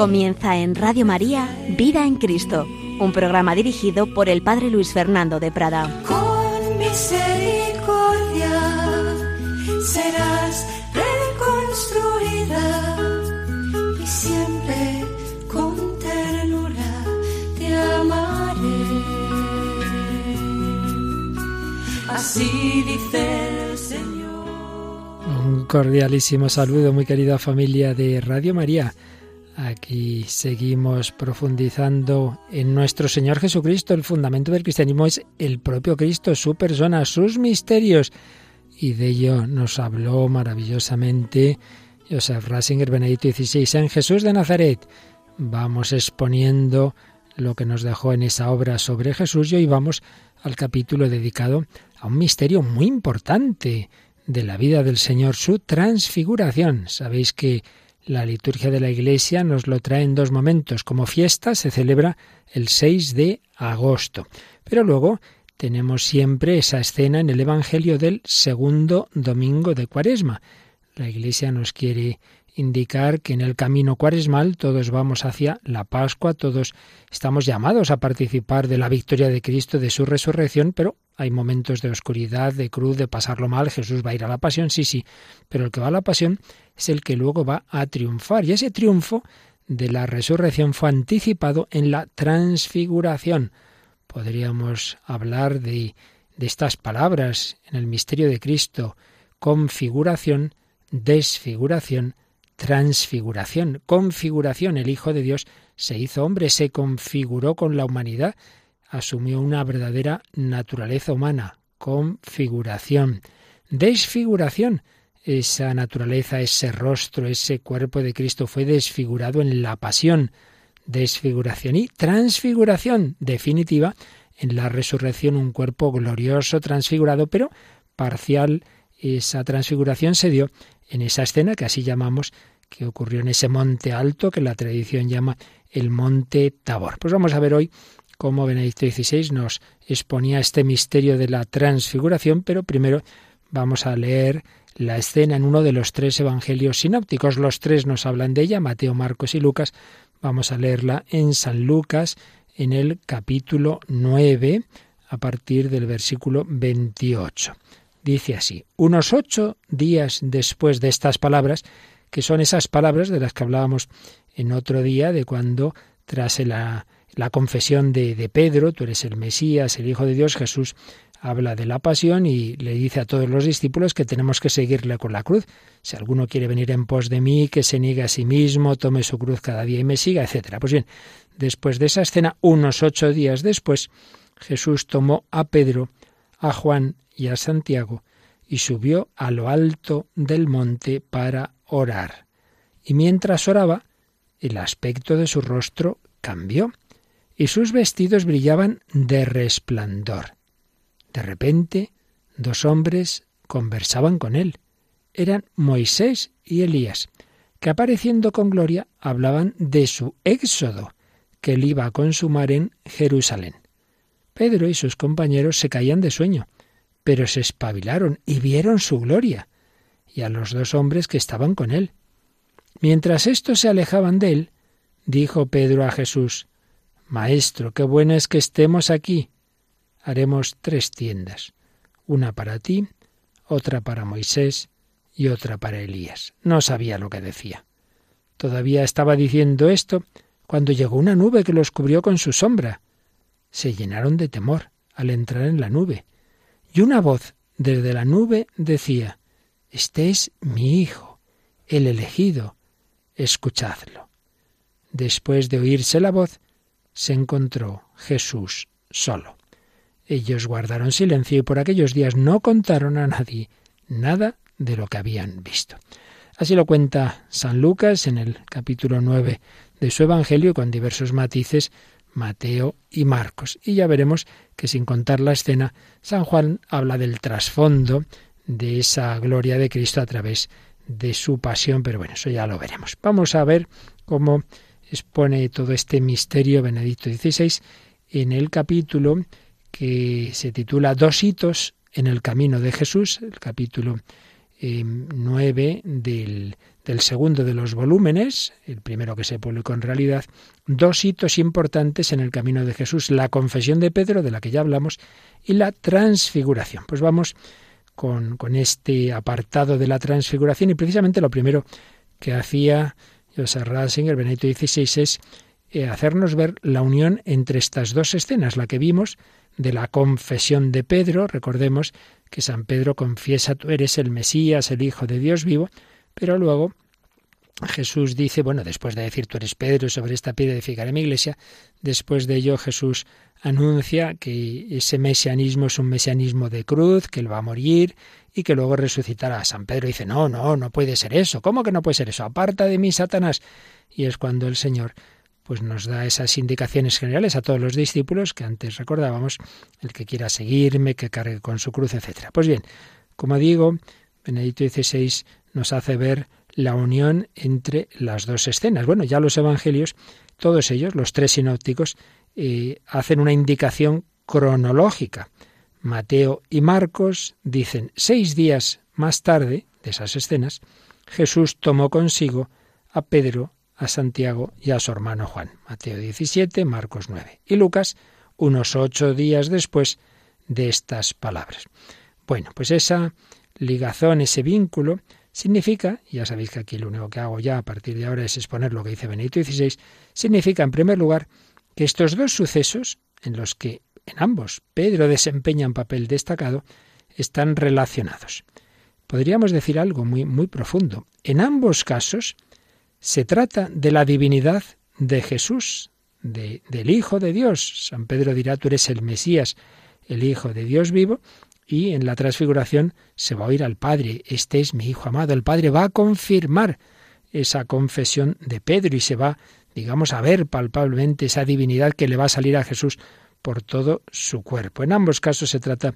Comienza en Radio María Vida en Cristo, un programa dirigido por el Padre Luis Fernando de Prada. Con misericordia serás reconstruida y siempre con ternura te amaré. Así dice el Señor. Un cordialísimo saludo, muy querida familia de Radio María. Aquí seguimos profundizando en nuestro Señor Jesucristo. El fundamento del cristianismo es el propio Cristo, su persona, sus misterios. Y de ello nos habló maravillosamente Joseph Ratzinger, Benedicto XVI, en Jesús de Nazaret. Vamos exponiendo lo que nos dejó en esa obra sobre Jesús y hoy vamos al capítulo dedicado a un misterio muy importante de la vida del Señor, su transfiguración. Sabéis que la liturgia de la Iglesia nos lo trae en dos momentos. Como fiesta se celebra el 6 de agosto. Pero luego tenemos siempre esa escena en el Evangelio del segundo domingo de Cuaresma. La Iglesia nos quiere indicar que en el camino cuaresmal todos vamos hacia la Pascua, todos estamos llamados a participar de la victoria de Cristo, de su resurrección, pero hay momentos de oscuridad, de cruz, de pasarlo mal. Jesús va a ir a la pasión, sí, sí, pero el que va a la pasión es el que luego va a triunfar. Y ese triunfo de la resurrección fue anticipado en la transfiguración. Podríamos hablar de, de estas palabras en el misterio de Cristo, configuración, desfiguración, transfiguración, configuración. El Hijo de Dios se hizo hombre, se configuró con la humanidad, asumió una verdadera naturaleza humana, configuración. Desfiguración, esa naturaleza, ese rostro, ese cuerpo de Cristo fue desfigurado en la pasión, desfiguración y transfiguración definitiva en la resurrección, un cuerpo glorioso, transfigurado, pero parcial. Esa transfiguración se dio en esa escena que así llamamos, que ocurrió en ese monte alto que la tradición llama el monte Tabor. Pues vamos a ver hoy cómo Benedicto XVI nos exponía este misterio de la transfiguración, pero primero vamos a leer la escena en uno de los tres evangelios sinópticos. Los tres nos hablan de ella, Mateo, Marcos y Lucas. Vamos a leerla en San Lucas, en el capítulo 9, a partir del versículo 28. Dice así, unos ocho días después de estas palabras, que son esas palabras de las que hablábamos en otro día, de cuando tras la, la confesión de, de Pedro, tú eres el Mesías, el Hijo de Dios, Jesús habla de la pasión y le dice a todos los discípulos que tenemos que seguirle con la cruz. Si alguno quiere venir en pos de mí, que se niegue a sí mismo, tome su cruz cada día y me siga, etc. Pues bien, después de esa escena, unos ocho días después, Jesús tomó a Pedro, a Juan y a Santiago y subió a lo alto del monte para orar. Y mientras oraba, el aspecto de su rostro cambió y sus vestidos brillaban de resplandor. De repente, dos hombres conversaban con él. Eran Moisés y Elías, que apareciendo con gloria hablaban de su éxodo, que él iba a consumar en Jerusalén. Pedro y sus compañeros se caían de sueño, pero se espabilaron y vieron su gloria, y a los dos hombres que estaban con él. Mientras estos se alejaban de él, dijo Pedro a Jesús, Maestro, qué bueno es que estemos aquí. Haremos tres tiendas, una para ti, otra para Moisés y otra para Elías. No sabía lo que decía. Todavía estaba diciendo esto cuando llegó una nube que los cubrió con su sombra. Se llenaron de temor al entrar en la nube. Y una voz desde la nube decía, Este es mi Hijo, el elegido, escuchadlo. Después de oírse la voz, se encontró Jesús solo. Ellos guardaron silencio y por aquellos días no contaron a nadie nada de lo que habían visto. Así lo cuenta San Lucas en el capítulo 9 de su Evangelio con diversos matices Mateo y Marcos. Y ya veremos que sin contar la escena, San Juan habla del trasfondo de esa gloria de Cristo a través de su pasión, pero bueno, eso ya lo veremos. Vamos a ver cómo expone todo este misterio Benedicto XVI en el capítulo que se titula Dos hitos en el camino de Jesús, el capítulo 9 eh, del, del segundo de los volúmenes, el primero que se publicó en realidad, dos hitos importantes en el camino de Jesús, la confesión de Pedro, de la que ya hablamos, y la transfiguración. Pues vamos con, con este apartado de la transfiguración y precisamente lo primero que hacía Joseph Ratzinger, Benedicto XVI, es eh, hacernos ver la unión entre estas dos escenas, la que vimos de la confesión de Pedro, recordemos que San Pedro confiesa, tú eres el Mesías, el Hijo de Dios vivo, pero luego Jesús dice, bueno, después de decir tú eres Pedro, sobre esta piedra edificaré mi iglesia, después de ello Jesús anuncia que ese mesianismo es un mesianismo de cruz, que él va a morir y que luego resucitará. San Pedro dice, no, no, no puede ser eso. ¿Cómo que no puede ser eso? Aparta de mí, Satanás. Y es cuando el Señor pues nos da esas indicaciones generales a todos los discípulos que antes recordábamos, el que quiera seguirme, que cargue con su cruz, etc. Pues bien, como digo, Benedicto XVI nos hace ver la unión entre las dos escenas. Bueno, ya los evangelios, todos ellos, los tres sinópticos, hacen una indicación cronológica. Mateo y Marcos dicen seis días más tarde de esas escenas, Jesús tomó consigo a Pedro, a Santiago y a su hermano Juan. Mateo 17, Marcos 9. Y Lucas, unos ocho días después de estas palabras. Bueno, pues esa ligazón, ese vínculo, significa, ya sabéis que aquí lo único que hago ya a partir de ahora es exponer lo que dice Benedicto XVI, significa, en primer lugar, que estos dos sucesos, en los que en ambos Pedro desempeña un papel destacado, están relacionados. Podríamos decir algo muy, muy profundo. En ambos casos, se trata de la divinidad de Jesús, de, del Hijo de Dios. San Pedro dirá, tú eres el Mesías, el Hijo de Dios vivo, y en la transfiguración se va a oír al Padre, este es mi Hijo amado. El Padre va a confirmar esa confesión de Pedro y se va, digamos, a ver palpablemente esa divinidad que le va a salir a Jesús por todo su cuerpo. En ambos casos se trata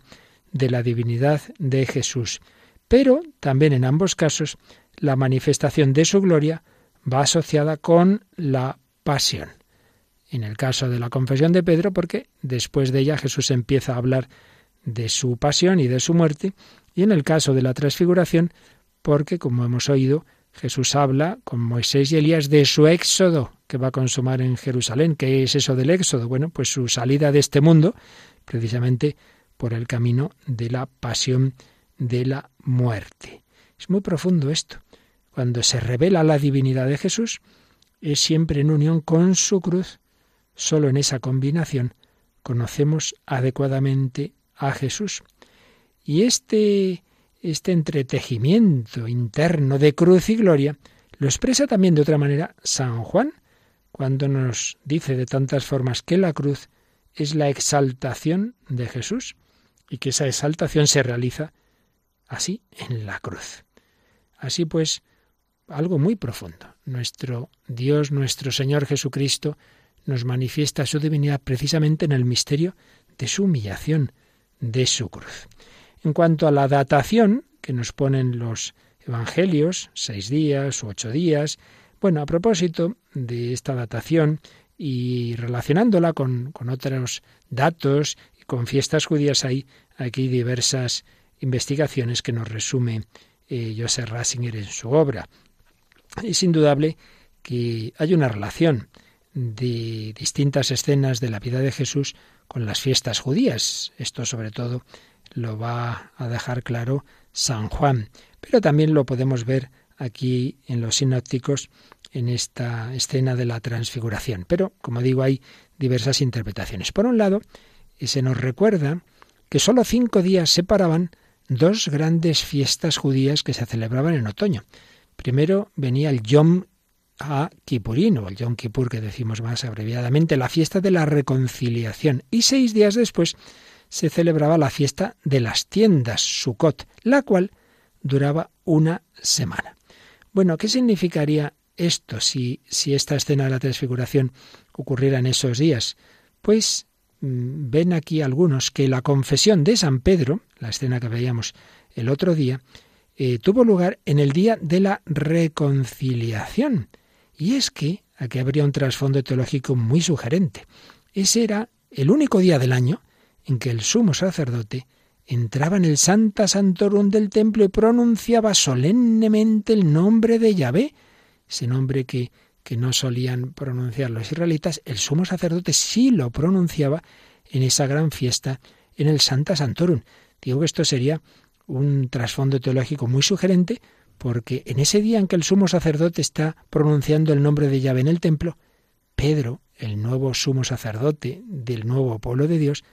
de la divinidad de Jesús, pero también en ambos casos la manifestación de su gloria va asociada con la pasión. En el caso de la confesión de Pedro, porque después de ella Jesús empieza a hablar de su pasión y de su muerte, y en el caso de la transfiguración, porque, como hemos oído, Jesús habla con Moisés y Elías de su éxodo que va a consumar en Jerusalén. ¿Qué es eso del éxodo? Bueno, pues su salida de este mundo, precisamente por el camino de la pasión de la muerte. Es muy profundo esto. Cuando se revela la divinidad de Jesús, es siempre en unión con su cruz. Solo en esa combinación conocemos adecuadamente a Jesús. Y este, este entretejimiento interno de cruz y gloria lo expresa también de otra manera San Juan, cuando nos dice de tantas formas que la cruz es la exaltación de Jesús y que esa exaltación se realiza así en la cruz. Así pues, algo muy profundo. Nuestro Dios, nuestro Señor Jesucristo, nos manifiesta su divinidad precisamente en el misterio de su humillación, de su cruz. En cuanto a la datación que nos ponen los evangelios, seis días u ocho días, bueno, a propósito de esta datación y relacionándola con, otros datos y con fiestas judías, hay aquí diversas investigaciones que nos resume eh, Joseph Ratzinger en su obra. Es indudable que hay una relación de distintas escenas de la vida de Jesús con las fiestas judías. Esto sobre todo lo va a dejar claro San Juan, pero también lo podemos ver aquí en los sinópticos en esta escena de la transfiguración. Pero, como digo, hay diversas interpretaciones. Por un lado, se nos recuerda que sólo cinco días separaban dos grandes fiestas judías que se celebraban en otoño. Primero venía el Yom a Kippurín, o el Yom Kippur que decimos más abreviadamente, la fiesta de la reconciliación. Y seis días después se celebraba la fiesta de las tiendas, Sukkot, la cual duraba una semana. Bueno, ¿qué significaría esto si, si esta escena de la transfiguración ocurriera en esos días? Pues mm, ven aquí algunos que la confesión de San Pedro, la escena que veíamos el otro día, eh, tuvo lugar en el día de la reconciliación. Y es que aquí habría un trasfondo teológico muy sugerente. Ese era el único día del año en que el sumo sacerdote entraba en el Santa Santorum del templo y pronunciaba solemnemente el nombre de Yahvé, ese nombre que, que no solían pronunciar los israelitas, el sumo sacerdote sí lo pronunciaba en esa gran fiesta en el Santa Santorum. Digo que esto sería un trasfondo teológico muy sugerente, porque en ese día en que el sumo sacerdote está pronunciando el nombre de Yahvé en el templo, Pedro, el nuevo sumo sacerdote del nuevo pueblo de Dios,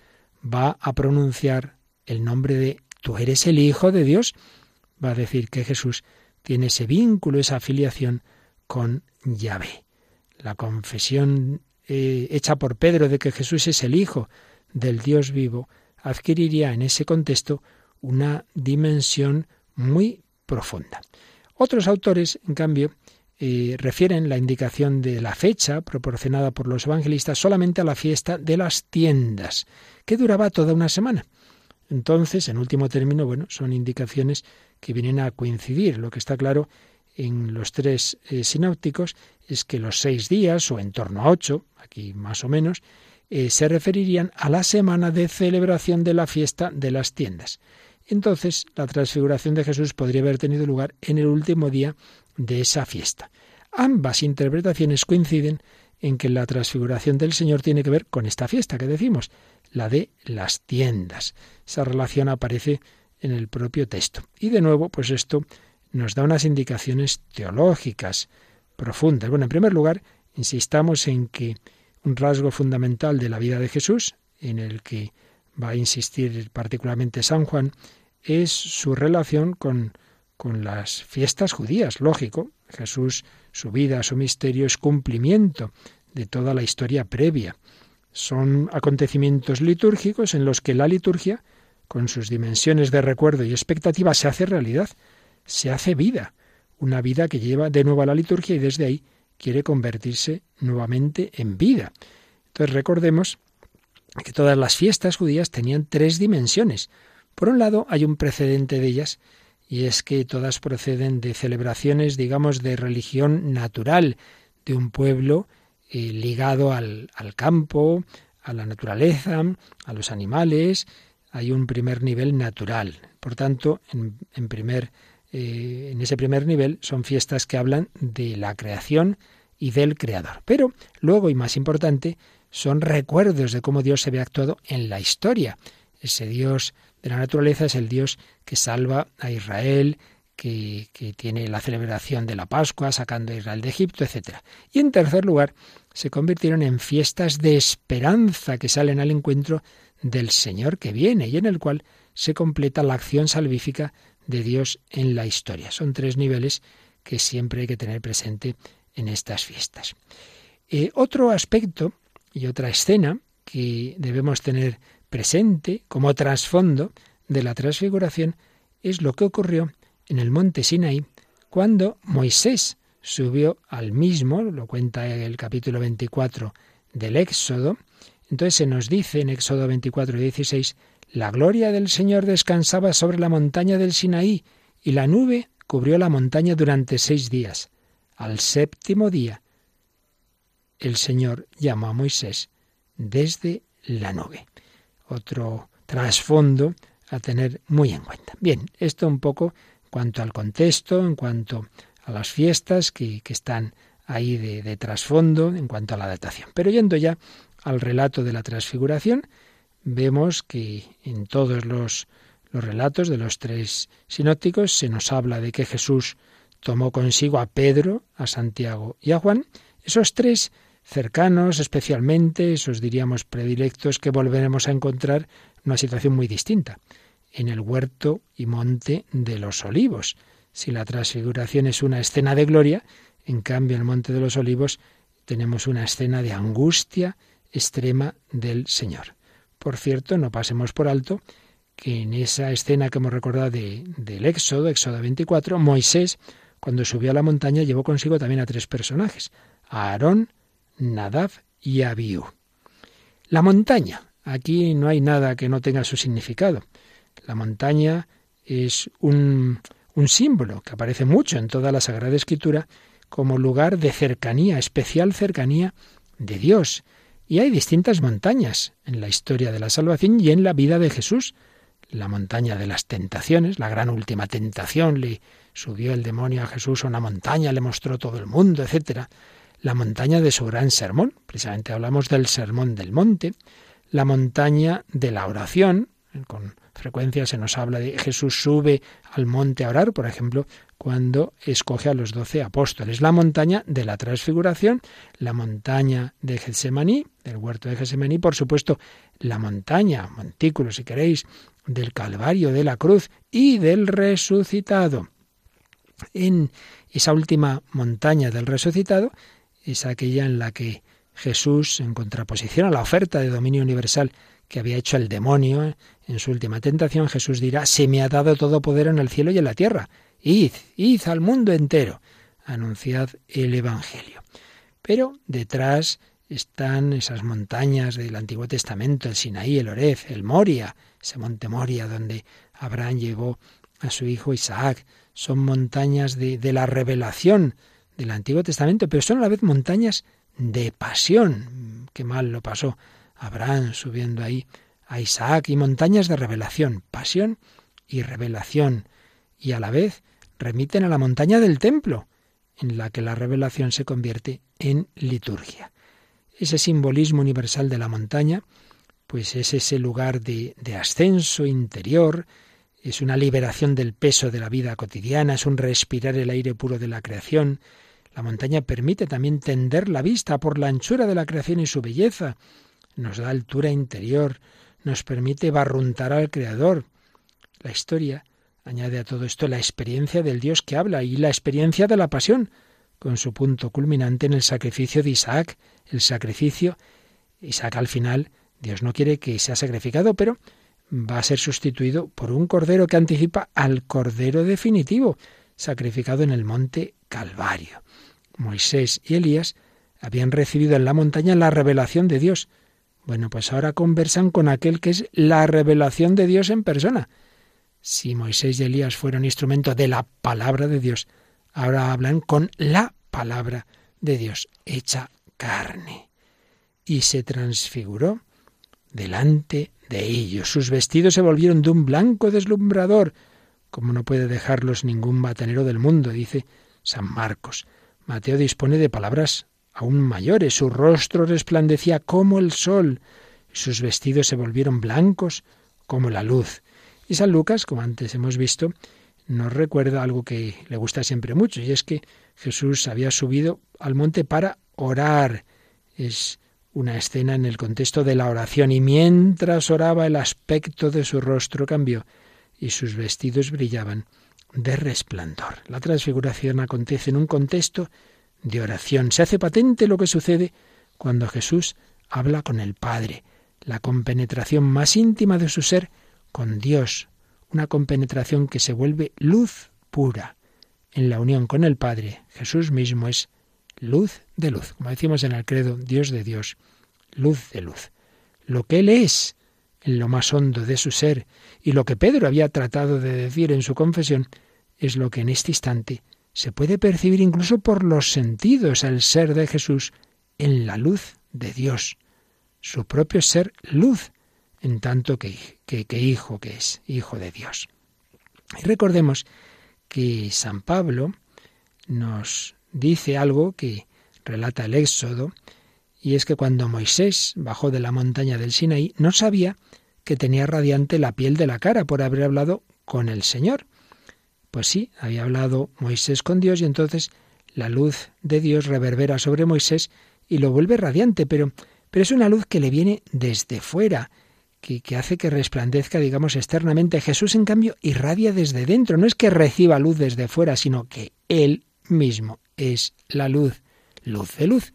va a pronunciar el nombre de tú eres el Hijo de Dios. Va a decir que Jesús tiene ese vínculo, esa afiliación con Yahvé. La confesión eh, hecha por Pedro de que Jesús es el Hijo del Dios vivo adquiriría en ese contexto una dimensión muy profunda. Otros autores, en cambio, eh, refieren la indicación de la fecha proporcionada por los evangelistas solamente a la fiesta de las tiendas, que duraba toda una semana. Entonces, en último término, bueno, son indicaciones que vienen a coincidir. Lo que está claro en los tres eh, sinápticos es que los seis días, o en torno a ocho, aquí más o menos, eh, se referirían a la semana de celebración de la fiesta de las tiendas. Entonces, la transfiguración de Jesús podría haber tenido lugar en el último día de esa fiesta. Ambas interpretaciones coinciden en que la transfiguración del Señor tiene que ver con esta fiesta que decimos, la de las tiendas. Esa relación aparece en el propio texto. Y de nuevo, pues esto nos da unas indicaciones teológicas profundas. Bueno, en primer lugar, insistamos en que un rasgo fundamental de la vida de Jesús, en el que va a insistir particularmente San Juan, es su relación con, con las fiestas judías. Lógico, Jesús, su vida, su misterio es cumplimiento de toda la historia previa. Son acontecimientos litúrgicos en los que la liturgia, con sus dimensiones de recuerdo y expectativa, se hace realidad, se hace vida, una vida que lleva de nuevo a la liturgia y desde ahí quiere convertirse nuevamente en vida. Entonces recordemos que todas las fiestas judías tenían tres dimensiones. Por un lado, hay un precedente de ellas, y es que todas proceden de celebraciones, digamos, de religión natural, de un pueblo eh, ligado al, campo, a la naturaleza, a los animales. Hay un primer nivel natural. Por tanto, en, primer, eh, en ese primer nivel son fiestas que hablan de la creación y del Creador. Pero luego, y más importante, son recuerdos de cómo Dios se ve actuado en la historia. Ese Dios de la naturaleza es el Dios que salva a Israel, que, que, tiene la celebración de la Pascua, sacando a Israel de Egipto, etc. Y en tercer lugar, se convirtieron en fiestas de esperanza que salen al encuentro del Señor que viene y en el cual se completa la acción salvífica de Dios en la historia. Son tres niveles que siempre hay que tener presente en estas fiestas. Eh, otro aspecto y otra escena que debemos tener presente como trasfondo de la transfiguración es lo que ocurrió en el monte Sinaí cuando Moisés subió al mismo, lo cuenta el capítulo 24 del Éxodo, entonces se nos dice en Éxodo 24 y 16, la gloria del Señor descansaba sobre la montaña del Sinaí, y la nube cubrió la montaña durante seis días. Al séptimo día, el Señor llamó a Moisés desde la nube. Otro trasfondo a tener muy en cuenta. Bien, esto un poco en cuanto al contexto, en cuanto a las fiestas que, están ahí de, trasfondo en cuanto a la datación. Pero yendo ya al relato de la transfiguración, vemos que en todos los, los relatos de los tres sinópticos se nos habla de que Jesús tomó consigo a Pedro, a Santiago y a Juan, esos tres cercanos especialmente, esos diríamos predilectos que volveremos a encontrar en una situación muy distinta, en el huerto y monte de los olivos. Si la transfiguración es una escena de gloria, en cambio en el Monte de los Olivos tenemos una escena de angustia extrema del Señor. Por cierto, no pasemos por alto que en esa escena que hemos recordado del Éxodo, Éxodo 24, Moisés, cuando subió a la montaña, llevó consigo también a tres personajes, a Aarón, Nadab y Abiú. La montaña. Aquí no hay nada que no tenga su significado. La montaña es un, un símbolo que aparece mucho en toda la Sagrada Escritura como lugar de cercanía, especial cercanía de Dios. Y hay distintas montañas en la historia de la salvación y en la vida de Jesús. La montaña de las tentaciones, la gran última tentación, le subió el demonio a Jesús a una montaña, le mostró todo el mundo, etc. La montaña de su gran sermón, precisamente hablamos del sermón del monte, la montaña de la oración, con frecuencia se nos habla de Jesús sube al monte a orar, por ejemplo, cuando escoge a los doce apóstoles. La montaña de la transfiguración, la montaña de Getsemaní, del huerto de Getsemaní, por supuesto, la montaña, montículo si queréis, del Calvario, de la cruz y del resucitado. En esa última montaña del resucitado es aquella en la que Jesús, en contraposición a la oferta de dominio universal que había hecho el demonio en su última tentación, Jesús dirá, se me ha dado todo poder en el cielo y en la tierra. Id, id al mundo entero, anunciad el Evangelio. Pero detrás están esas montañas del Antiguo Testamento, el Sinaí, el Orez, el Moria, ese monte Moria donde Abraham llevó a su hijo Isaac. Son montañas de, de la revelación del Antiguo Testamento, pero son a la vez montañas de pasión. Qué mal lo pasó Abraham subiendo ahí a Isaac y montañas de revelación, pasión y revelación. Y a la vez remiten a la montaña del templo, en la que la revelación se convierte en liturgia. Ese simbolismo universal de la montaña, pues es ese lugar de, de ascenso interior, es una liberación del peso de la vida cotidiana, es un respirar el aire puro de la creación. La montaña permite también tender la vista por la anchura de la creación y su belleza. Nos da altura interior, nos permite barruntar al Creador. La historia Añade a todo esto la experiencia del Dios que habla y la experiencia de la pasión, con su punto culminante en el sacrificio de Isaac. El sacrificio, Isaac al final, Dios no quiere que sea sacrificado, pero va a ser sustituido por un cordero que anticipa al cordero definitivo, sacrificado en el monte Calvario. Moisés y Elías habían recibido en la montaña la revelación de Dios. Bueno, pues ahora conversan con aquel que es la revelación de Dios en persona. Si Moisés y Elías fueron instrumento de la palabra de Dios, ahora hablan con la palabra de Dios, hecha carne. Y se transfiguró delante de ellos. Sus vestidos se volvieron de un blanco deslumbrador, como no puede dejarlos ningún batanero del mundo, dice San Marcos. Mateo dispone de palabras aún mayores. Su rostro resplandecía como el sol, y sus vestidos se volvieron blancos como la luz. Y San Lucas, como antes hemos visto, nos recuerda algo que le gusta siempre mucho, y es que Jesús había subido al monte para orar. Es una escena en el contexto de la oración, y mientras oraba el aspecto de su rostro cambió, y sus vestidos brillaban de resplandor. La transfiguración acontece en un contexto de oración. Se hace patente lo que sucede cuando Jesús habla con el Padre. La compenetración más íntima de su ser con Dios, una compenetración que se vuelve luz pura. En la unión con el Padre, Jesús mismo es luz de luz. Como decimos en el credo, Dios de Dios, luz de luz. Lo que Él es en lo más hondo de su ser y lo que Pedro había tratado de decir en su confesión es lo que en este instante se puede percibir incluso por los sentidos el ser de Jesús en la luz de Dios, su propio ser luz, en tanto que, que, hijo que es, hijo de Dios. Y recordemos que San Pablo nos dice algo que relata el Éxodo, y es que cuando Moisés bajó de la montaña del Sinaí, no sabía que tenía radiante la piel de la cara por haber hablado con el Señor. Pues sí, había hablado Moisés con Dios y entonces la luz de Dios reverbera sobre Moisés y lo vuelve radiante, pero, pero es una luz que le viene desde fuera, que, hace que resplandezca, digamos, externamente. Jesús, en cambio, irradia desde dentro. No es que reciba luz desde fuera, sino que Él mismo es la luz, luz de luz,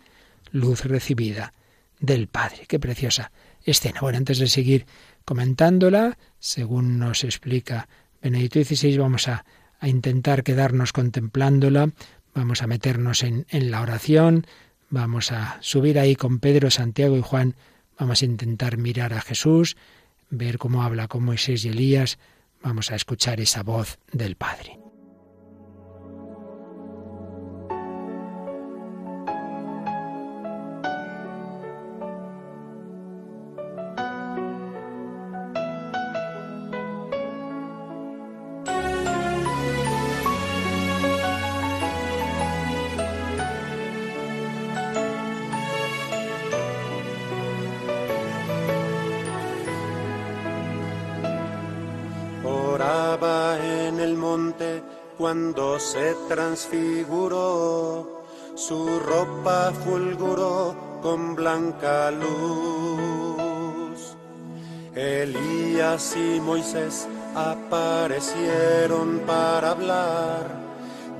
luz recibida del Padre. Qué preciosa escena. Bueno, antes de seguir comentándola, según nos explica Benedito XVI, vamos a, intentar quedarnos contemplándola, vamos a meternos en la oración, vamos a subir ahí con Pedro, Santiago y Juan Vamos a intentar mirar a Jesús, ver cómo habla con Moisés y Elías. Vamos a escuchar esa voz del Padre. Se transfiguró, su ropa fulguró con blanca luz. Elías y Moisés aparecieron para hablar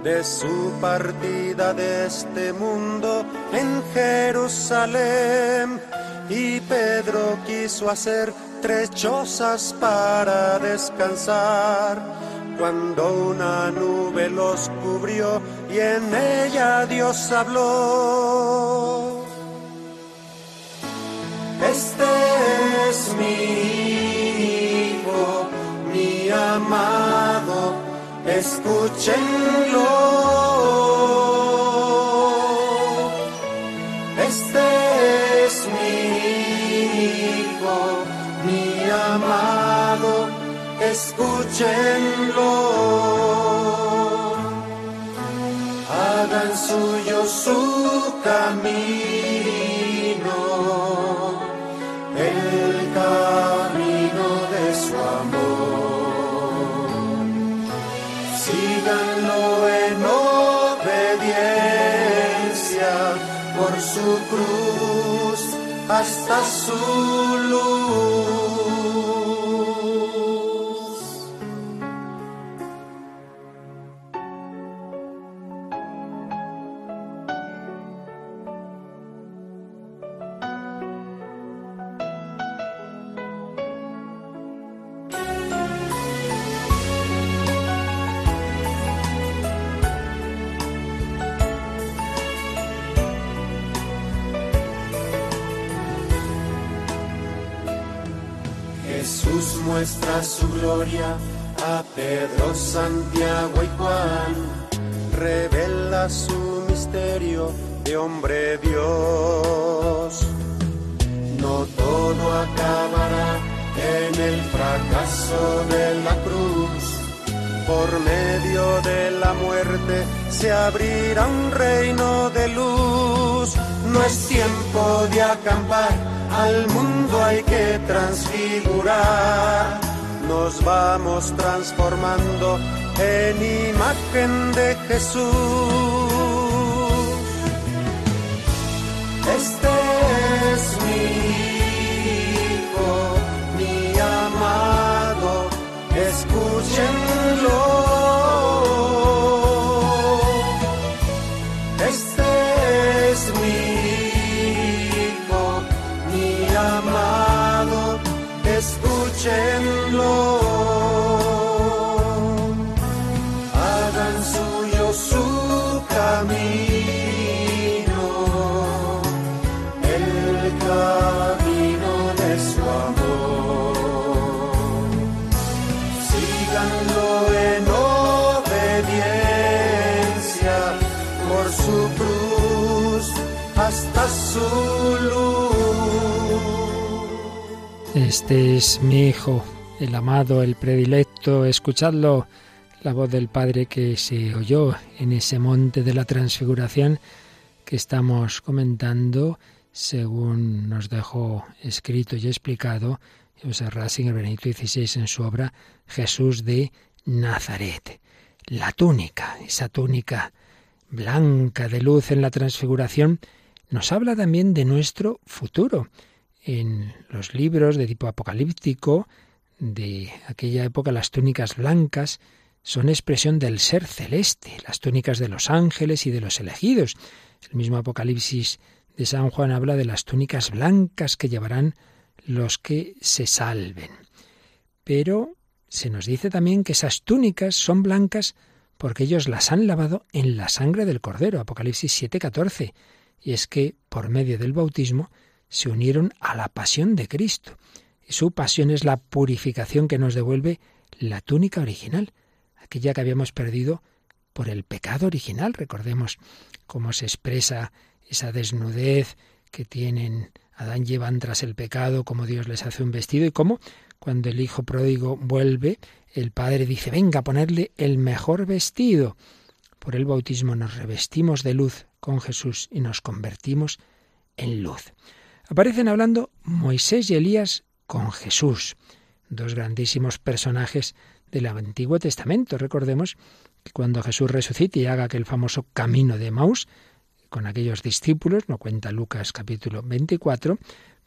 de su partida de este mundo en Jerusalén. Y Pedro quiso hacer tres chozas para descansar, cuando una nube los cubrió y en ella Dios habló. Este es mi hijo, mi amado, escúchenlo. Escúchenlo. Hagan suyo su camino, el camino de su amor. Síganlo en obediencia por su cruz hasta su luz. Su gloria a Pedro, Santiago y Juan. Revela su misterio de hombre Dios. No todo acabará en el fracaso de la cruz. Por medio de la muerte se abrirá un reino de luz. No es tiempo de acampar, al mundo hay que transfigurar. Nos vamos transformando en imagen de Jesús. Este es mi hijo, mi amado, escúchenlo. Este es mi Hijo, el amado, el predilecto. Escuchadlo, la voz del Padre que se oyó en ese monte de la transfiguración que estamos comentando, según nos dejó escrito y explicado José Ratzinger Benedicto XVI en su obra Jesús de Nazaret. La túnica, esa túnica blanca de luz en la transfiguración, nos habla también de nuestro futuro. En los libros de tipo apocalíptico de aquella época, las túnicas blancas son expresión del ser celeste, las túnicas de los ángeles y de los elegidos. El mismo Apocalipsis de San Juan habla de las túnicas blancas que llevarán los que se salven. Pero se nos dice también que esas túnicas son blancas porque ellos las han lavado en la sangre del Cordero, Apocalipsis 7:14. Y es que por medio del bautismo se unieron a la pasión de Cristo. Y su pasión es la purificación que nos devuelve la túnica original, aquella que habíamos perdido por el pecado original. Recordemos cómo se expresa esa desnudez que tienen Adán y Eva tras el pecado, cómo Dios les hace un vestido y cómo cuando el hijo pródigo vuelve, el padre dice, venga ponerle el mejor vestido. Por el bautismo nos revestimos de luz con Jesús y nos convertimos en luz. Aparecen hablando Moisés y Elías con Jesús, dos grandísimos personajes del Antiguo Testamento. Recordemos que cuando Jesús resucite y haga aquel famoso camino de Maús con aquellos discípulos, no cuenta Lucas capítulo 24,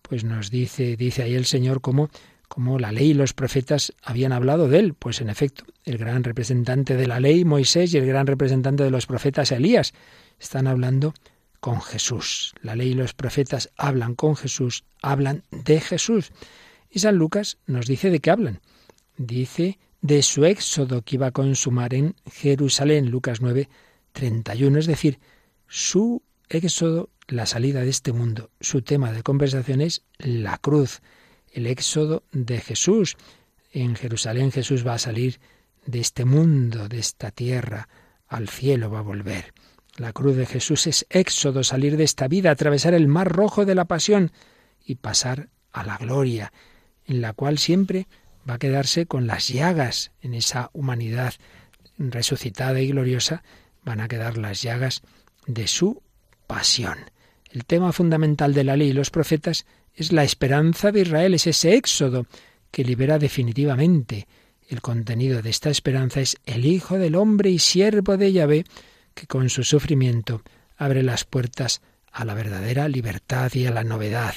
pues nos dice, dice ahí el Señor cómo, cómo la ley y los profetas habían hablado de él. Pues en efecto, el gran representante de la ley, Moisés, y el gran representante de los profetas, Elías, están hablando con Jesús. La ley y los profetas hablan con Jesús, hablan de Jesús. Y San Lucas nos dice de qué hablan. Dice de su éxodo que iba a consumar en Jerusalén, Lucas 9, 31, es decir, su éxodo, la salida de este mundo. Su tema de conversación es la cruz, el éxodo de Jesús. En Jerusalén Jesús va a salir de este mundo, de esta tierra, al cielo va a volver. La cruz de Jesús es éxodo, salir de esta vida, atravesar el mar rojo de la pasión y pasar a la gloria, en la cual siempre va a quedarse con las llagas en esa humanidad resucitada y gloriosa, van a quedar las llagas de su pasión. El tema fundamental de la ley y los profetas es la esperanza de Israel, es ese éxodo que libera definitivamente. El contenido de esta esperanza es el Hijo del Hombre y siervo de Yahvé, que con su sufrimiento abre las puertas a la verdadera libertad y a la novedad.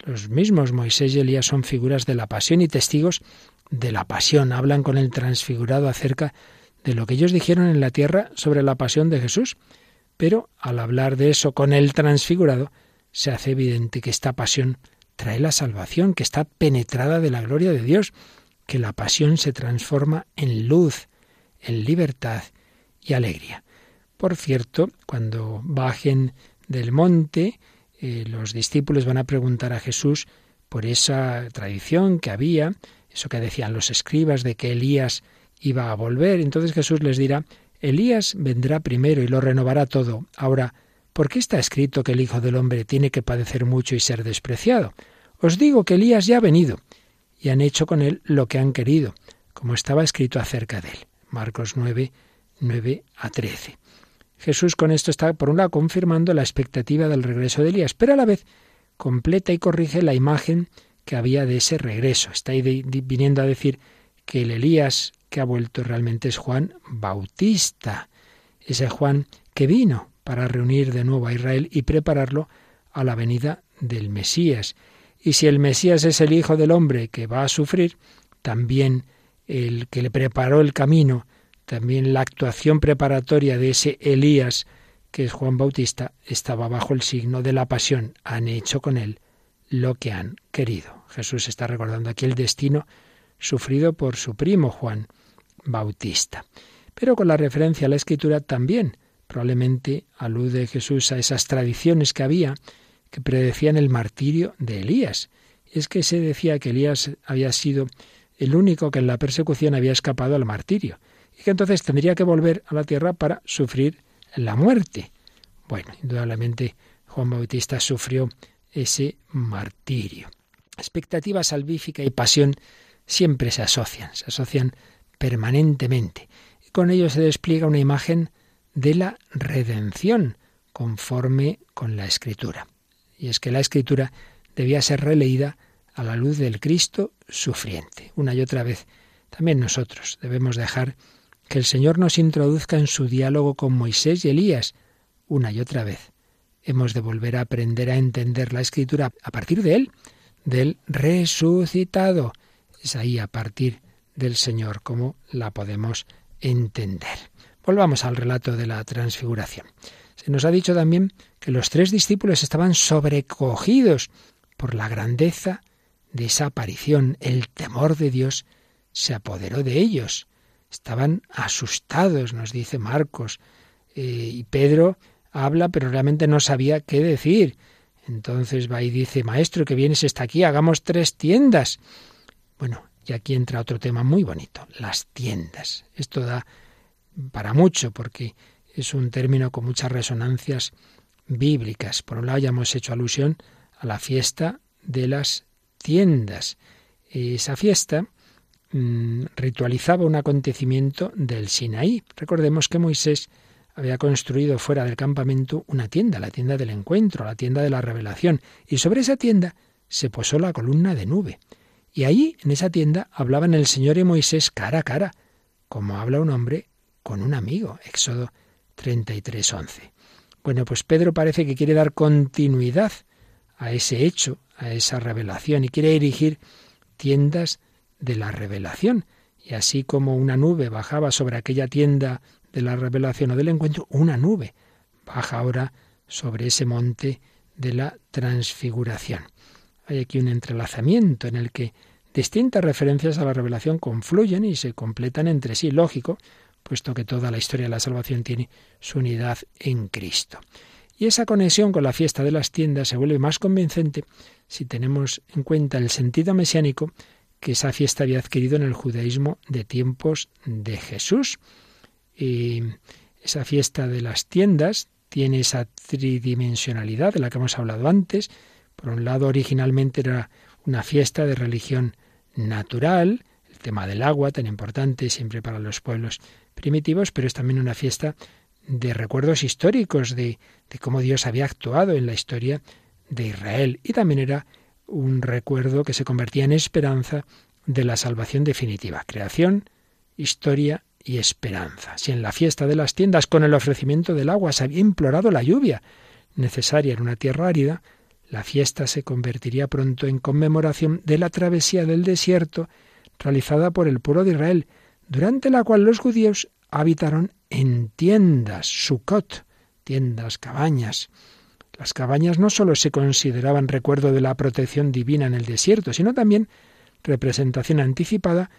Los mismos Moisés y Elías son figuras de la pasión y testigos de la pasión. Hablan con el transfigurado acerca de lo que ellos dijeron en la tierra sobre la pasión de Jesús. Pero al hablar de eso con el transfigurado, se hace evidente que esta pasión trae la salvación, que está penetrada de la gloria de Dios, que la pasión se transforma en luz, en libertad y alegría. Por cierto, cuando bajen del monte, eh, los discípulos van a preguntar a Jesús por esa tradición que había, eso que decían los escribas de que Elías iba a volver. Entonces Jesús les dirá, Elías vendrá primero y lo renovará todo. Ahora, ¿por qué está escrito que el Hijo del Hombre tiene que padecer mucho y ser despreciado? Os digo que Elías ya ha venido y han hecho con él lo que han querido, como estaba escrito acerca de él. Marcos 9, 9 a 13. Jesús con esto está, por un lado, confirmando la expectativa del regreso de Elías, pero a la vez completa y corrige la imagen que había de ese regreso. Está ahí viniendo a decir que el Elías que ha vuelto realmente es Juan Bautista, ese Juan que vino para reunir de nuevo a Israel y prepararlo a la venida del Mesías. Y si el Mesías es el Hijo del Hombre que va a sufrir, también el que le preparó el camino también la actuación preparatoria de ese Elías, que es Juan Bautista, estaba bajo el signo de la pasión. Han hecho con él lo que han querido. Jesús está recordando aquí el destino sufrido por su primo Juan Bautista. Pero con la referencia a la escritura también probablemente alude Jesús a esas tradiciones que había que predecían el martirio de Elías. Es que se decía que Elías había sido el único que en la persecución había escapado al martirio y que entonces tendría que volver a la tierra para sufrir la muerte. Bueno, indudablemente Juan Bautista sufrió ese martirio. Expectativa salvífica y pasión siempre se asocian, se asocian permanentemente. Y con ello se despliega una imagen de la redención, conforme con la Escritura. Y es que la Escritura debía ser releída a la luz del Cristo sufriente. Una y otra vez, también nosotros debemos dejar que el Señor nos introduzca en su diálogo con Moisés y Elías una y otra vez. Hemos de volver a aprender a entender la escritura a partir de Él, del resucitado. Es ahí a partir del Señor como la podemos entender. Volvamos al relato de la transfiguración. Se nos ha dicho también que los tres discípulos estaban sobrecogidos por la grandeza de esa aparición. El temor de Dios se apoderó de ellos. Estaban asustados, nos dice Marcos. Eh, y Pedro habla, pero realmente no sabía qué decir. Entonces va y dice, Maestro, que vienes está aquí, hagamos tres tiendas. Bueno, y aquí entra otro tema muy bonito, las tiendas. Esto da para mucho porque es un término con muchas resonancias bíblicas. Por un lado ya hemos hecho alusión a la fiesta de las tiendas. Esa fiesta Mm, ritualizaba un acontecimiento del Sinaí. Recordemos que Moisés había construido fuera del campamento una tienda, la tienda del encuentro, la tienda de la revelación, y sobre esa tienda se posó la columna de nube. Y ahí, en esa tienda, hablaban el Señor y Moisés cara a cara, como habla un hombre con un amigo. Éxodo 33, 11. Bueno, pues Pedro parece que quiere dar continuidad a ese hecho, a esa revelación, y quiere erigir tiendas de la revelación. Y así como una nube bajaba sobre aquella tienda de la revelación o del encuentro, una nube baja ahora sobre ese monte de la transfiguración. Hay aquí un entrelazamiento en el que distintas referencias a la revelación confluyen y se completan entre sí, lógico, puesto que toda la historia de la salvación tiene su unidad en Cristo. Y esa conexión con la fiesta de las tiendas se vuelve más convincente si tenemos en cuenta el sentido mesiánico que esa fiesta había adquirido en el judaísmo de tiempos de Jesús. Y esa fiesta de las tiendas tiene esa tridimensionalidad de la que hemos hablado antes. Por un lado, originalmente era una fiesta de religión natural, el tema del agua, tan importante siempre para los pueblos primitivos, pero es también una fiesta de recuerdos históricos de, de cómo Dios había actuado en la historia de Israel. Y también era un recuerdo que se convertía en esperanza de la salvación definitiva. Creación, historia y esperanza. Si en la fiesta de las tiendas con el ofrecimiento del agua se había implorado la lluvia necesaria en una tierra árida, la fiesta se convertiría pronto en conmemoración de la travesía del desierto realizada por el pueblo de Israel, durante la cual los judíos habitaron en tiendas, Sukkot, tiendas, cabañas. Las cabañas no sólo se consideraban recuerdo de la protección divina en el desierto, sino también representación anticipada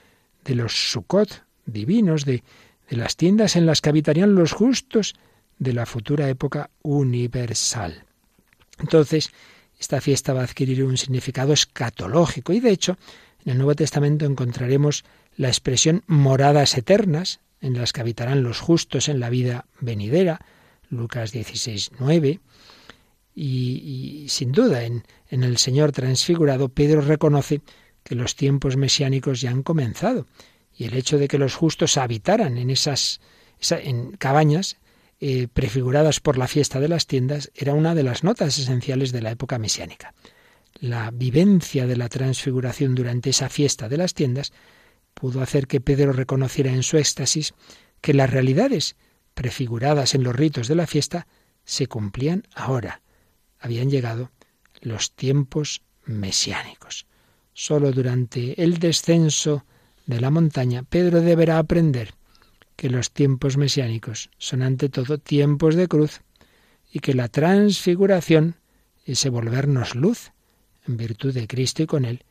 de los Sukkot divinos, de, de las tiendas en las que habitarían los justos de la futura época universal. Entonces, esta fiesta va a adquirir un significado escatológico y de hecho en el Nuevo Testamento encontraremos la expresión moradas eternas, en las que habitarán los justos en la vida venidera, Lucas 16, 9. Y, sin duda, en, en el Señor transfigurado, Pedro reconoce que los tiempos mesiánicos ya han comenzado. Y el hecho de que los justos habitaran en esas en cabañas eh, prefiguradas por la fiesta de las tiendas era una de las notas esenciales de la época mesiánica. La vivencia de la transfiguración durante esa fiesta de las tiendas pudo hacer que Pedro reconociera en su éxtasis que las realidades prefiguradas en los ritos de la fiesta se cumplían ahora. Habían llegado los tiempos mesiánicos. Solo durante el descenso de la montaña Pedro deberá aprender que los tiempos mesiánicos son ante todo tiempos de cruz y que la transfiguración, ese volvernos luz en virtud de Cristo y con Él,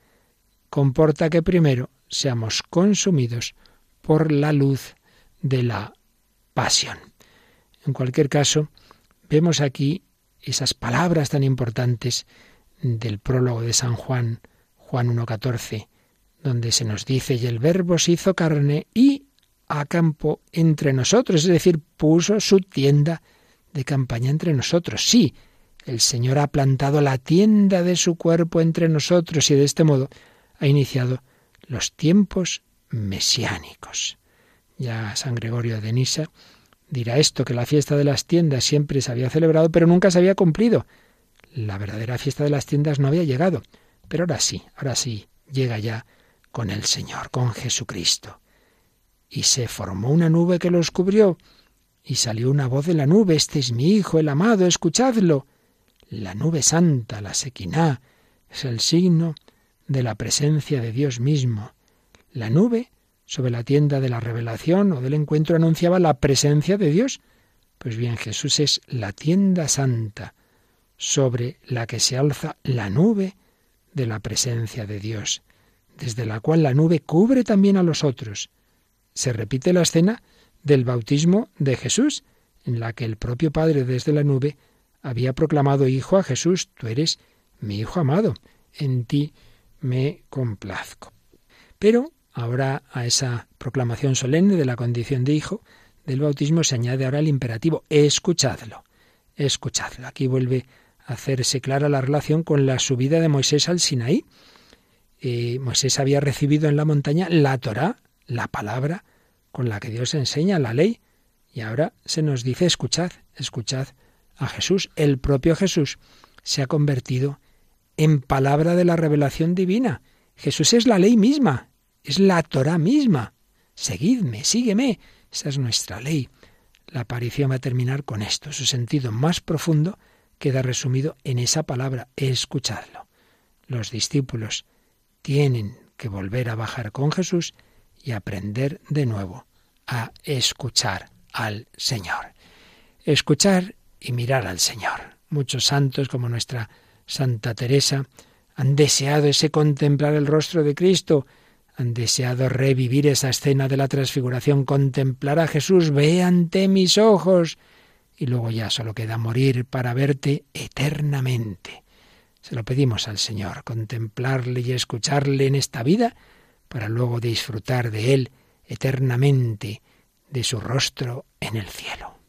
comporta que primero seamos consumidos por la luz de la pasión. En cualquier caso, vemos aquí esas palabras tan importantes del prólogo de San Juan, Juan 1.14, donde se nos dice, y el verbo se hizo carne y acampó entre nosotros, es decir, puso su tienda de campaña entre nosotros. Sí, el Señor ha plantado la tienda de su cuerpo entre nosotros y de este modo ha iniciado los tiempos mesiánicos. Ya San Gregorio de Nisa dirá esto, que la fiesta de las tiendas siempre se había celebrado, pero nunca se había cumplido. La verdadera fiesta de las tiendas no había llegado, pero ahora sí, ahora sí, llega ya con el Señor, con Jesucristo. Y se formó una nube que los cubrió, y salió una voz de la nube, Este es mi Hijo, el amado, escuchadlo. La nube santa, la sequiná, es el signo de la presencia de Dios mismo. La nube sobre la tienda de la revelación o del encuentro anunciaba la presencia de Dios. Pues bien, Jesús es la tienda santa sobre la que se alza la nube de la presencia de Dios, desde la cual la nube cubre también a los otros. Se repite la escena del bautismo de Jesús, en la que el propio Padre desde la nube había proclamado hijo a Jesús, tú eres mi hijo amado, en ti me complazco. Pero ahora a esa proclamación solemne de la condición de hijo del bautismo se añade ahora el imperativo, escuchadlo, escuchadlo. Aquí vuelve a hacerse clara la relación con la subida de Moisés al Sinaí. Eh, Moisés había recibido en la montaña la Torá, la palabra con la que Dios enseña la ley, y ahora se nos dice escuchad, escuchad a Jesús. El propio Jesús se ha convertido en palabra de la revelación divina. Jesús es la ley misma, es la Torah misma. Seguidme, sígueme. Esa es nuestra ley. La aparición va a terminar con esto. Su sentido más profundo queda resumido en esa palabra, escuchadlo. Los discípulos tienen que volver a bajar con Jesús y aprender de nuevo a escuchar al Señor. Escuchar y mirar al Señor. Muchos santos, como nuestra Santa Teresa, han deseado ese contemplar el rostro de Cristo, han deseado revivir esa escena de la transfiguración, contemplar a Jesús, ve ante mis ojos, y luego ya solo queda morir para verte eternamente. Se lo pedimos al Señor, contemplarle y escucharle en esta vida, para luego disfrutar de Él eternamente, de su rostro en el cielo.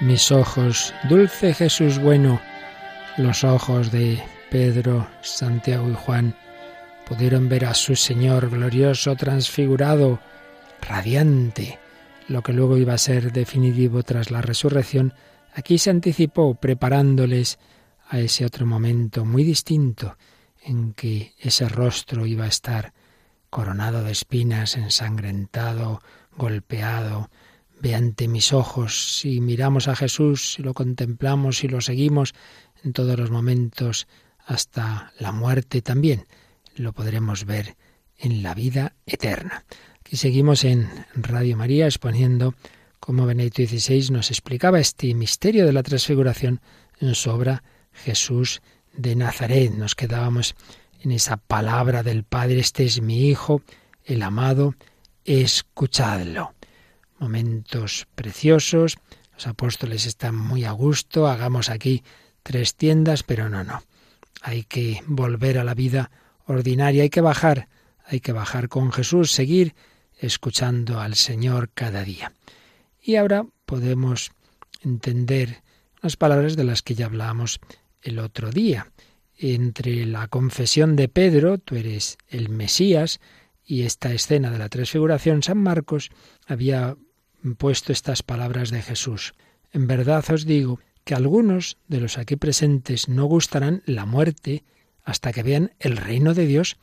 mis ojos, dulce Jesús bueno, los ojos de Pedro, Santiago y Juan pudieron ver a su Señor glorioso, transfigurado, radiante, lo que luego iba a ser definitivo tras la resurrección, aquí se anticipó preparándoles a ese otro momento muy distinto en que ese rostro iba a estar coronado de espinas, ensangrentado, golpeado, ve ante mis ojos, si miramos a Jesús, si lo contemplamos, si lo seguimos en todos los momentos hasta la muerte también, lo podremos ver en la vida eterna. Aquí seguimos en Radio María exponiendo cómo Benedicto XVI nos explicaba este misterio de la transfiguración en su obra Jesús de Nazaret. Nos quedábamos en esa palabra del Padre, este es mi Hijo, el amado, escuchadlo. Momentos preciosos, los apóstoles están muy a gusto, hagamos aquí tres tiendas, pero no, no. Hay que volver a la vida ordinaria, hay que bajar, hay que bajar con Jesús, seguir escuchando al Señor cada día. Y ahora podemos entender las palabras de las que ya hablamos el otro día. Entre la confesión de Pedro, tú eres el Mesías, y esta escena de la transfiguración, San Marcos había puesto estas palabras de Jesús. En verdad os digo que algunos de los aquí presentes no gustarán la muerte hasta que vean el reino de Dios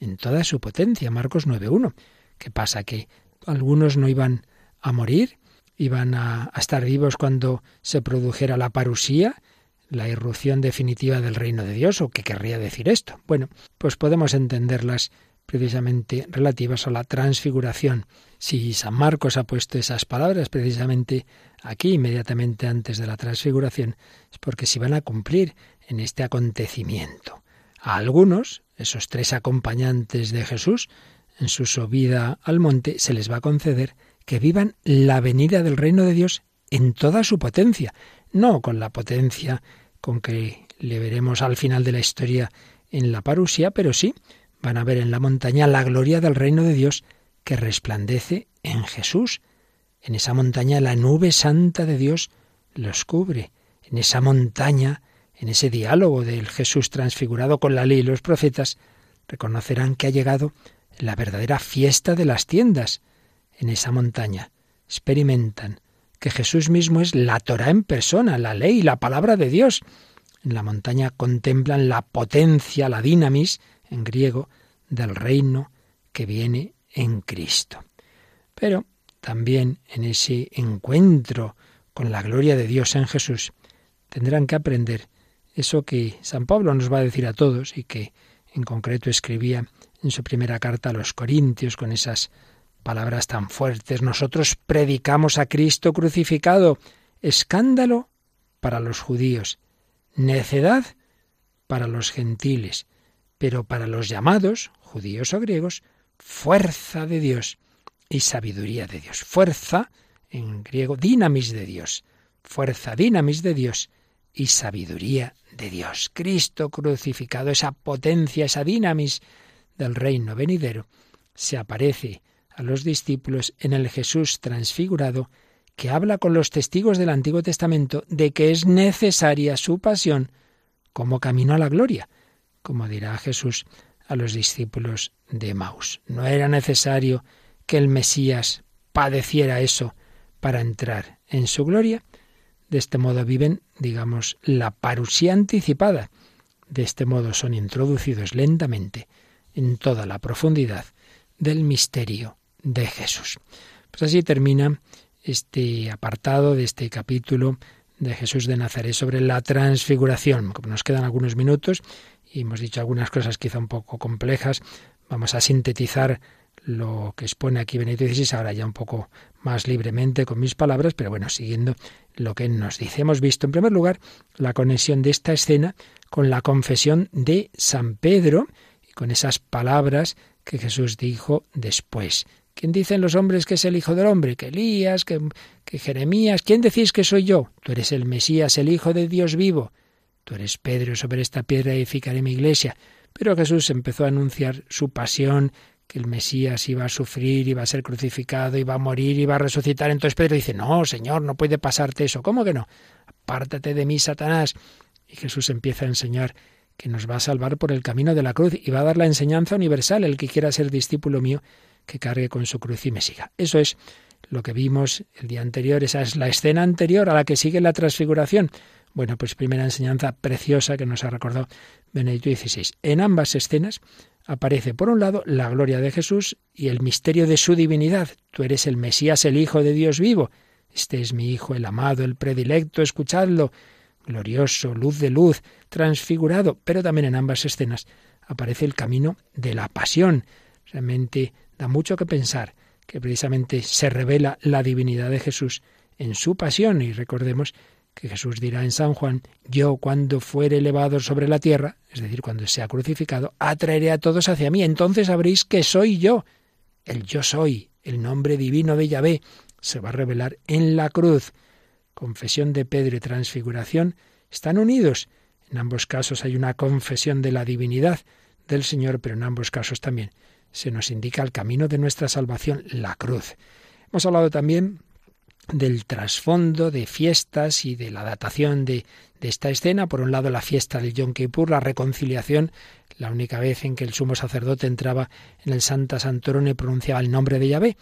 en toda su potencia. Marcos 9.1. ¿Qué pasa? Que algunos no iban a morir, iban a, a, estar vivos cuando se produjera la parusía, la irrupción definitiva del reino de Dios, o qué querría decir esto. Bueno, pues podemos entenderlas precisamente relativas a la transfiguración. Si San Marcos ha puesto esas palabras precisamente aquí, inmediatamente antes de la transfiguración, es porque se van a cumplir en este acontecimiento. A algunos, esos tres acompañantes de Jesús, en su subida al monte, se les va a conceder que vivan la venida del reino de Dios en toda su potencia, no con la potencia con que le veremos al final de la historia en la parusia, pero sí van a ver en la montaña la gloria del reino de Dios que resplandece en Jesús. En esa montaña la nube santa de Dios los cubre. En esa montaña en ese diálogo del Jesús transfigurado con la ley y los profetas, reconocerán que ha llegado la verdadera fiesta de las tiendas. En esa montaña experimentan que Jesús mismo es la Torah en persona, la ley, la palabra de Dios. En la montaña contemplan la potencia, la dinamis, en griego, del reino que viene en Cristo. Pero también en ese encuentro con la gloria de Dios en Jesús tendrán que aprender eso que San Pablo nos va a decir a todos y que en concreto escribía en su primera carta a los Corintios con esas palabras tan fuertes. Nosotros predicamos a Cristo crucificado, escándalo para los judíos, necedad para los gentiles, pero para los llamados, judíos o griegos, fuerza de Dios y sabiduría de Dios. Fuerza, en griego, dinamis de Dios. Fuerza, dinamis de Dios y sabiduría de Dios. Cristo crucificado, esa potencia, esa dinamis del reino venidero, se aparece a los discípulos en el Jesús transfigurado, que habla con los testigos del Antiguo Testamento de que es necesaria su pasión como camino a la gloria, como dirá Jesús a los discípulos de Maus. No era necesario que el Mesías padeciera eso para entrar en su gloria. De este modo viven, digamos, la parusía anticipada. De este modo son introducidos lentamente en toda la profundidad del misterio de Jesús. Pues así termina este apartado de este capítulo de Jesús de Nazaret sobre la transfiguración. Como nos quedan algunos minutos y hemos dicho algunas cosas quizá un poco complejas, vamos a sintetizar lo que expone aquí Benito XVI, ahora ya un poco más libremente con mis palabras, pero bueno, siguiendo lo que nos dice. Hemos visto, en primer lugar, la conexión de esta escena con la confesión de San Pedro y con esas palabras que Jesús dijo después. ¿Quién dicen los hombres que es el Hijo del Hombre? Que Elías, que Jeremías. ¿Quién decís que soy yo? Tú eres el Mesías, el Hijo de Dios vivo. Tú eres Pedro, sobre esta piedra edificaré mi iglesia. Pero Jesús empezó a anunciar su pasión, que el Mesías iba a sufrir, iba a ser crucificado, iba a morir, iba a resucitar. Entonces Pedro dice, no, Señor, no puede pasarte eso. ¿Cómo que no? Apártate de mí, Satanás. Y Jesús empieza a enseñar que nos va a salvar por el camino de la cruz y va a dar la enseñanza universal. El que quiera ser discípulo mío, que cargue con su cruz y me siga. Eso es lo que vimos el día anterior, esa es la escena anterior a la que sigue la transfiguración. Bueno, pues primera enseñanza preciosa que nos ha recordado Benedicto XVI. En ambas escenas aparece, por un lado, la gloria de Jesús y el misterio de su divinidad. Tú eres el Mesías, el Hijo de Dios vivo. Este es mi Hijo, el amado, el predilecto, escuchadlo. Glorioso, luz de luz, transfigurado. Pero también en ambas escenas aparece el camino de la pasión. Realmente da mucho que pensar que precisamente se revela la divinidad de Jesús en su pasión. Y recordemos que Jesús dirá en San Juan, yo cuando fuere elevado sobre la tierra, es decir, cuando sea crucificado, atraeré a todos hacia mí. Entonces sabréis que soy yo. El yo soy, el nombre divino de Yahvé, se va a revelar en la cruz. Confesión de Pedro y transfiguración están unidos. En ambos casos hay una confesión de la divinidad del Señor, pero en ambos casos también se nos indica el camino de nuestra salvación, la cruz. Hemos hablado también del trasfondo de fiestas y de la datación de, esta escena. Por un lado, la fiesta del Yom Kippur, la reconciliación, la única vez en que el sumo sacerdote entraba en el Santa Santorum y pronunciaba el nombre de Yahvé.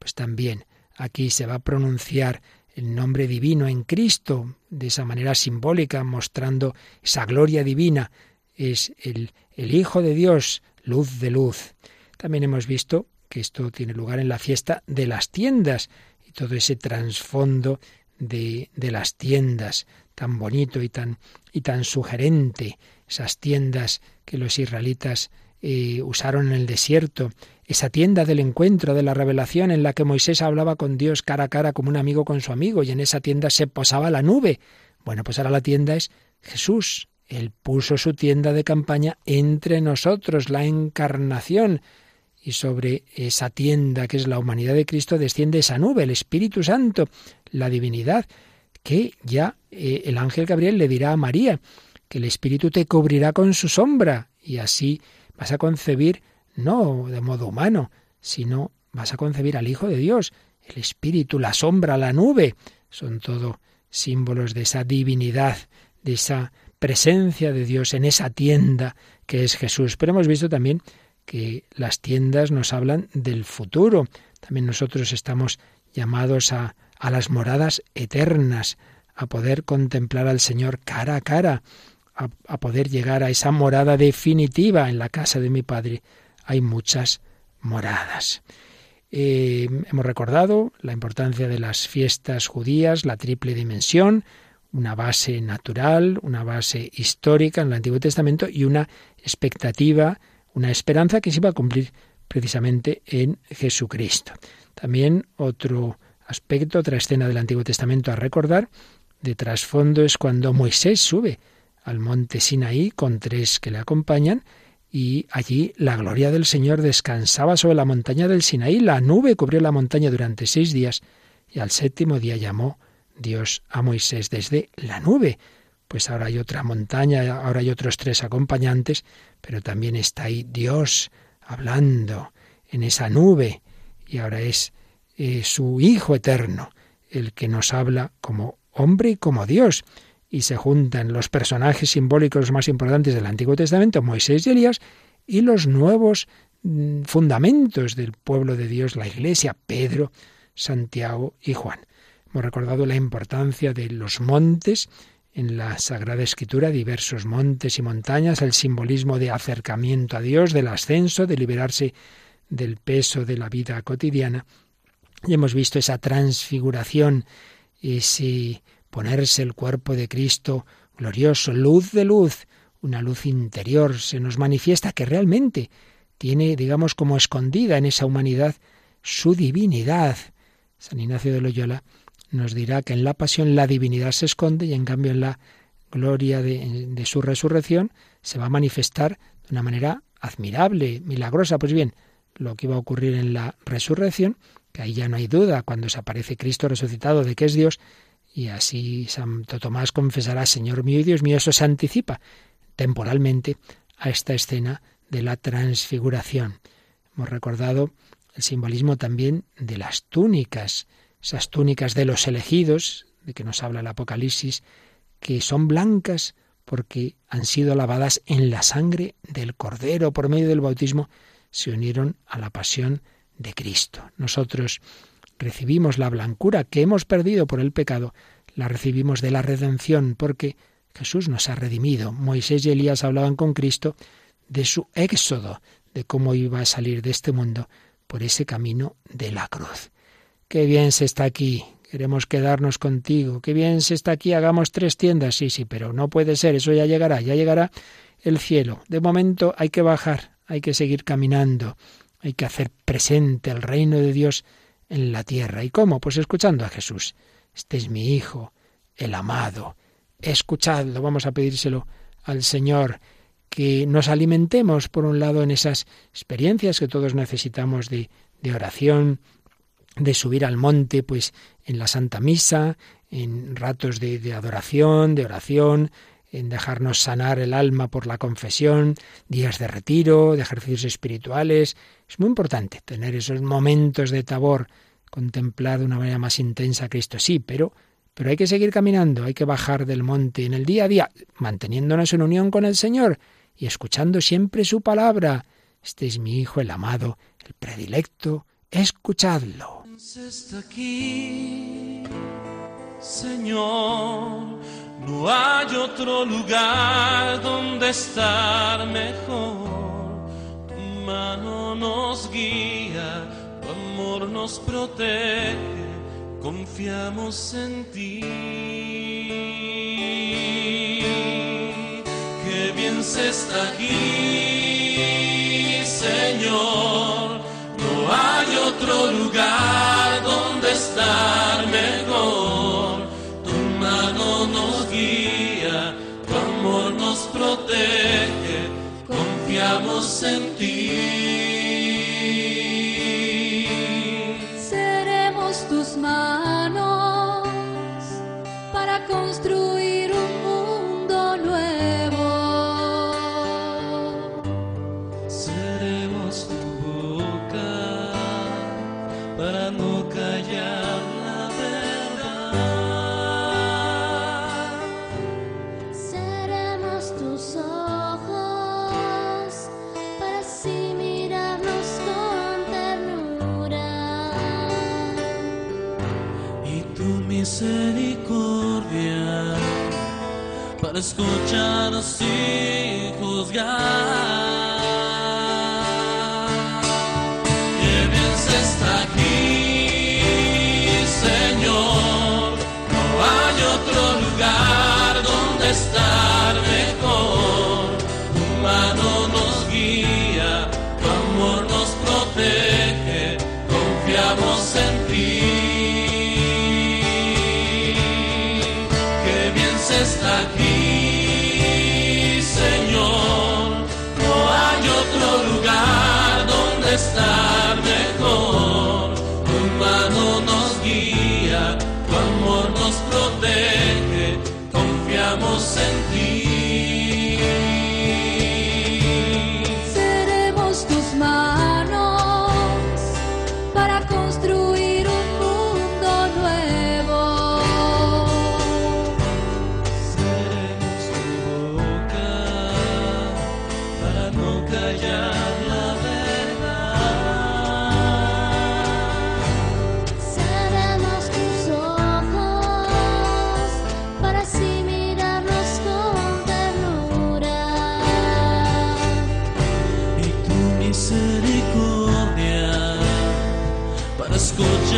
Pues también aquí se va a pronunciar el nombre divino en Cristo, de esa manera simbólica, mostrando esa gloria divina. Es el, el Hijo de Dios, luz de luz. También hemos visto que esto tiene lugar en la fiesta de las tiendas todo ese trasfondo de, de, las tiendas tan bonito y tan, y tan sugerente, esas tiendas que los israelitas eh, usaron en el desierto, esa tienda del encuentro, de la revelación en la que Moisés hablaba con Dios cara a cara como un amigo con su amigo y en esa tienda se posaba la nube. Bueno, pues ahora la tienda es Jesús. Él puso su tienda de campaña entre nosotros, la encarnación y sobre esa tienda que es la humanidad de Cristo desciende esa nube, el Espíritu Santo, la divinidad, que ya eh, el ángel Gabriel le dirá a María que el Espíritu te cubrirá con su sombra y así vas a concebir no de modo humano, sino vas a concebir al Hijo de Dios. El Espíritu, la sombra, la nube, son todo símbolos de esa divinidad, de esa presencia de Dios en esa tienda que es Jesús. Pero hemos visto también que las tiendas nos hablan del futuro. También nosotros estamos llamados a, a las moradas eternas, a poder contemplar al Señor cara a cara, a, a, poder llegar a esa morada definitiva en la casa de mi Padre. Hay muchas moradas. Eh, hemos recordado la importancia de las fiestas judías, la triple dimensión, una base natural, una base histórica en el Antiguo Testamento y una expectativa una esperanza que se iba a cumplir precisamente en Jesucristo. También otro aspecto, otra escena del Antiguo Testamento a recordar, de trasfondo es cuando Moisés sube al monte Sinaí con tres que le acompañan y allí la gloria del Señor descansaba sobre la montaña del Sinaí, la nube cubrió la montaña durante seis días y al séptimo día llamó Dios a Moisés desde la nube pues ahora hay otra montaña, ahora hay otros tres acompañantes, pero también está ahí Dios hablando en esa nube y ahora es eh, su Hijo eterno el que nos habla como hombre y como Dios. Y se juntan los personajes simbólicos más importantes del Antiguo Testamento, Moisés y Elías, y los nuevos mm, fundamentos del pueblo de Dios, la Iglesia, Pedro, Santiago y Juan. Hemos recordado la importancia de los montes en la Sagrada Escritura diversos montes y montañas, el simbolismo de acercamiento a Dios, del ascenso, de liberarse del peso de la vida cotidiana. Y hemos visto esa transfiguración, ese ponerse el cuerpo de Cristo glorioso, luz de luz, una luz interior, se nos manifiesta que realmente tiene, digamos, como escondida en esa humanidad su divinidad. San Ignacio de Loyola nos dirá que en la pasión la divinidad se esconde y en cambio en la gloria de, su resurrección se va a manifestar de una manera admirable, milagrosa. Pues bien, lo que iba a ocurrir en la resurrección, que ahí ya no hay duda, cuando se aparece Cristo resucitado de que es Dios, y así Santo Tomás confesará, Señor mío y Dios mío, eso se anticipa temporalmente a esta escena de la transfiguración. Hemos recordado el simbolismo también de las túnicas, esas túnicas de los elegidos, de que nos habla el Apocalipsis, que son blancas porque han sido lavadas en la sangre del Cordero por medio del bautismo, se unieron a la pasión de Cristo. Nosotros recibimos la blancura que hemos perdido por el pecado, la recibimos de la redención porque Jesús nos ha redimido. Moisés y Elías hablaban con Cristo de su éxodo, de cómo iba a salir de este mundo por ese camino de la cruz. Qué bien se está aquí, queremos quedarnos contigo, qué bien se está aquí, hagamos tres tiendas, sí, sí, pero no puede ser, eso ya llegará, ya llegará el cielo. De momento hay que bajar, hay que seguir caminando, hay que hacer presente el reino de Dios en la tierra. ¿Y cómo? Pues escuchando a Jesús. Este es mi Hijo, el amado. Escuchadlo, vamos a pedírselo al Señor, que nos alimentemos, por un lado, en esas experiencias que todos necesitamos de, de oración, de subir al monte, pues en la Santa Misa, en ratos de, adoración, de oración, en dejarnos sanar el alma por la confesión, días de retiro, de ejercicios espirituales. Es muy importante tener esos momentos de tabor, contemplar de una manera más intensa a Cristo, sí, pero, pero hay que seguir caminando, hay que bajar del monte en el día a día, manteniéndonos en unión con el Señor y escuchando siempre su palabra. Este es mi Hijo, el amado, el predilecto, escuchadlo. Aquí, Señor, no hay otro lugar donde estar mejor. Tu mano nos guía, tu amor nos protege, confiamos en ti. Qué bien se está aquí, Señor. Hay otro lugar donde estar mejor. Tu mano nos guía, tu amor nos protege, confiamos en ti.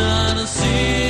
chance.